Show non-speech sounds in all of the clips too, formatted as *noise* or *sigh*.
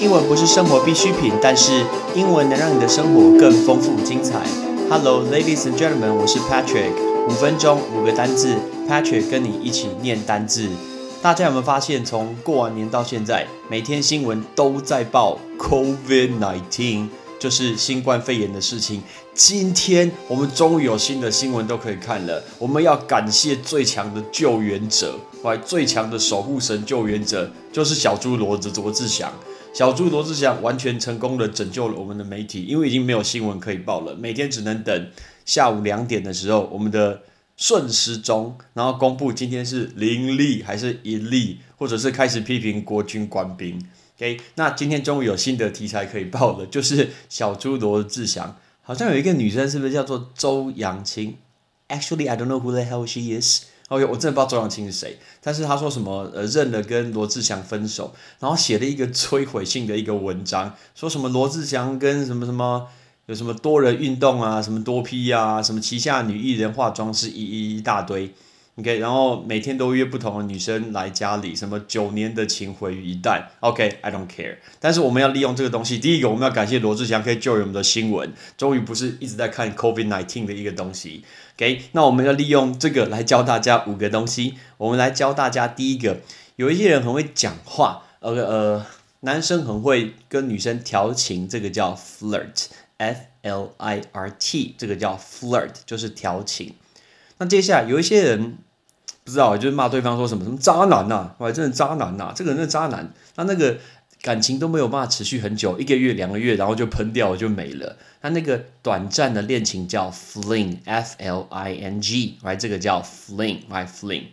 英文不是生活必需品，但是英文能让你的生活更丰富精彩。Hello, ladies and gentlemen，我是 Patrick。五分钟五个单字，Patrick 跟你一起念单字。大家有没有发现，从过完年到现在，每天新闻都在报 COVID-19，就是新冠肺炎的事情。今天我们终于有新的新闻都可以看了。我们要感谢最强的救援者，来最强的守护神救援者，就是小猪罗子罗志祥。小猪罗志祥完全成功的拯救了我们的媒体，因为已经没有新闻可以报了，每天只能等下午两点的时候，我们的顺时钟，然后公布今天是零例还是一例，或者是开始批评国军官兵。OK，那今天终于有新的题材可以报了，就是小猪罗志祥，好像有一个女生是不是叫做周扬青？Actually, I don't know who the hell she is. OK，我真的不知道周扬青是谁，但是他说什么呃认了跟罗志祥分手，然后写了一个摧毁性的一个文章，说什么罗志祥跟什么什么有什么多人运动啊，什么多批啊，什么旗下女艺人化妆师一一一大堆，OK，然后每天都约不同的女生来家里，什么九年的情毁于一旦，OK，I don't care，但是我们要利用这个东西，第一个我们要感谢罗志祥可以救我们的新闻，终于不是一直在看 COVID-19 的一个东西。OK，那我们要利用这个来教大家五个东西。我们来教大家第一个，有一些人很会讲话，呃呃，男生很会跟女生调情，这个叫 flirt，f l i r t，这个叫 flirt，就是调情。那接下来有一些人不知道，就是骂对方说什么什么渣男呐，哇，真的渣男呐，这个人是渣男。那那个。感情都没有办法持续很久，一个月、两个月，然后就喷掉了，就没了。他那个短暂的恋情叫 fling，f l i n g，right？这个叫 fling，my fling。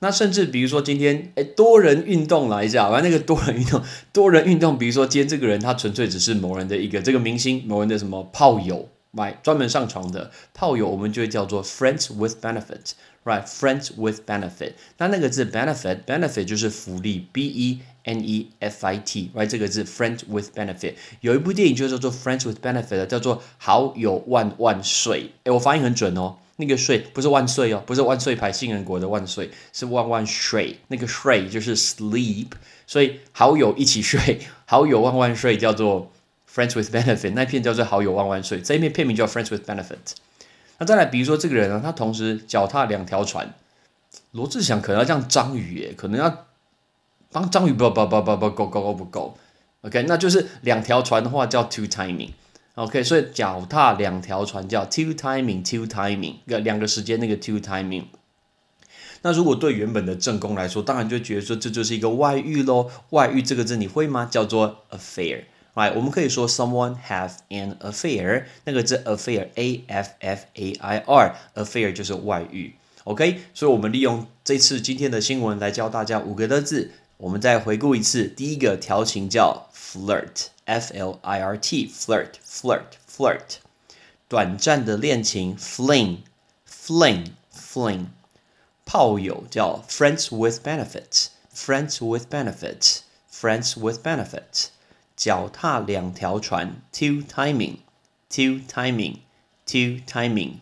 那甚至比如说今天，哎，多人运动来一下，完那个多人运动，多人运动，比如说今天这个人他纯粹只是某人的一个这个明星，某人的什么炮友，right？专门上床的炮友，我们就会叫做 friends with benefit，right？friends with benefit。那那个字 benefit，benefit 就是福利，b e。N E F I T，right 这个字，friends with benefit。有一部电影就叫做 Friends with Benefit，叫做好友万万岁。哎，我发音很准哦，那个岁不是万岁哦，不是万岁牌杏仁国的万岁，是万万岁。那个睡就是 sleep，所以好友一起睡，好友万万岁叫做 Friends with Benefit。那片叫做好友万万岁，这一片片名叫 Friends with Benefit。那再来，比如说这个人呢，他同时脚踏两条船，罗志祥可能要这样章鱼耶，可能要。帮章鱼不不不不不够够够不够，OK，那就是两条船的话叫 two timing，OK，所以脚踏两条船叫 two timing，two timing，个两个时间那个 two timing。那如果对原本的正宫来说，当然就觉得说这就是一个外遇喽。外遇这个字你会吗？叫做 affair affair，right？我们可以说 someone have an affair，那个字 affair，a f f a i r，affair 就是外遇，OK？所以我们利用这次今天的新闻来教大家五个的字。我们再回顾一次，第一个调情叫 flirt，f l i r t，flirt，flirt，flirt。短暂的恋情 fling，fling，fling。炮友叫 friends with benefits，friends with benefits，friends with benefits。 脚踏两条船 two timing，two timing，two timing。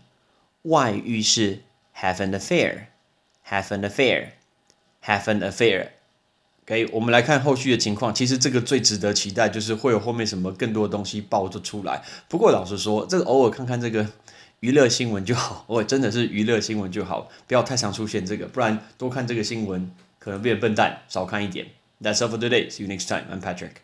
外遇是 have an affair，have an affair，have an affair。OK，我们来看后续的情况。其实这个最值得期待，就是会有后面什么更多的东西爆着出来。不过老实说，这个偶尔看看这个娱乐新闻就好，偶尔真的是娱乐新闻就好，不要太常出现这个，不然多看这个新闻可能变笨蛋，少看一点。That's all *laughs* for today. See you next time. I'm Patrick.